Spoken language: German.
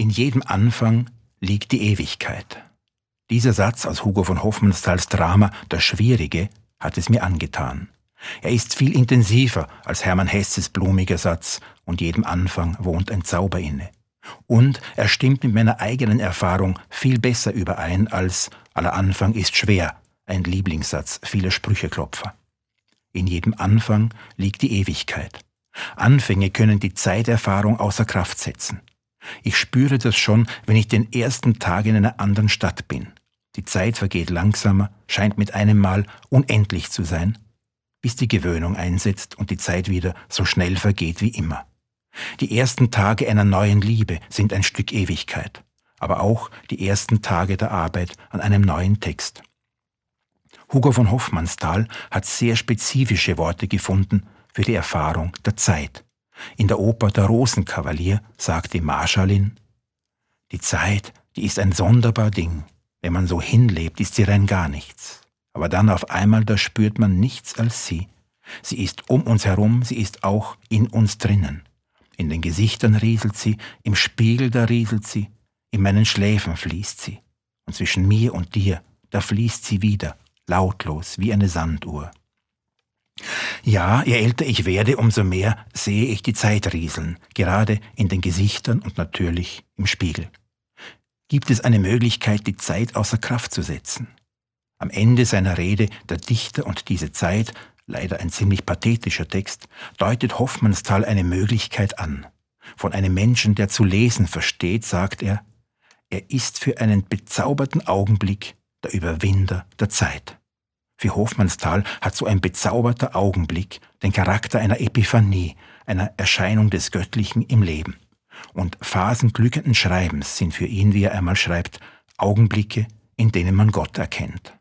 In jedem Anfang liegt die Ewigkeit. Dieser Satz aus Hugo von Hofmannsthals Drama Das Schwierige hat es mir angetan. Er ist viel intensiver als Hermann Hesses blumiger Satz und jedem Anfang wohnt ein Zauber inne. Und er stimmt mit meiner eigenen Erfahrung viel besser überein als aller Anfang ist schwer, ein Lieblingssatz vieler Sprücheklopfer. In jedem Anfang liegt die Ewigkeit. Anfänge können die Zeiterfahrung außer Kraft setzen. Ich spüre das schon, wenn ich den ersten Tag in einer anderen Stadt bin. Die Zeit vergeht langsamer, scheint mit einem Mal unendlich zu sein, bis die Gewöhnung einsetzt und die Zeit wieder so schnell vergeht wie immer. Die ersten Tage einer neuen Liebe sind ein Stück Ewigkeit, aber auch die ersten Tage der Arbeit an einem neuen Text. Hugo von Hoffmannsthal hat sehr spezifische Worte gefunden für die Erfahrung der Zeit. In der Oper Der Rosenkavalier sagt die Marschallin, die Zeit, die ist ein sonderbar Ding. Wenn man so hinlebt, ist sie rein gar nichts. Aber dann auf einmal, da spürt man nichts als sie. Sie ist um uns herum, sie ist auch in uns drinnen. In den Gesichtern rieselt sie, im Spiegel da rieselt sie, in meinen Schläfen fließt sie. Und zwischen mir und dir, da fließt sie wieder, lautlos wie eine Sanduhr. Ja, je älter ich werde, umso mehr sehe ich die Zeit rieseln, gerade in den Gesichtern und natürlich im Spiegel. Gibt es eine Möglichkeit, die Zeit außer Kraft zu setzen? Am Ende seiner Rede Der Dichter und diese Zeit, leider ein ziemlich pathetischer Text, deutet Hoffmannsthal eine Möglichkeit an. Von einem Menschen, der zu lesen versteht, sagt er, er ist für einen bezauberten Augenblick der Überwinder der Zeit. Für Hofmannsthal hat so ein bezauberter Augenblick den Charakter einer Epiphanie, einer Erscheinung des Göttlichen im Leben. Und Phasen glückenden Schreibens sind für ihn, wie er einmal schreibt, Augenblicke, in denen man Gott erkennt.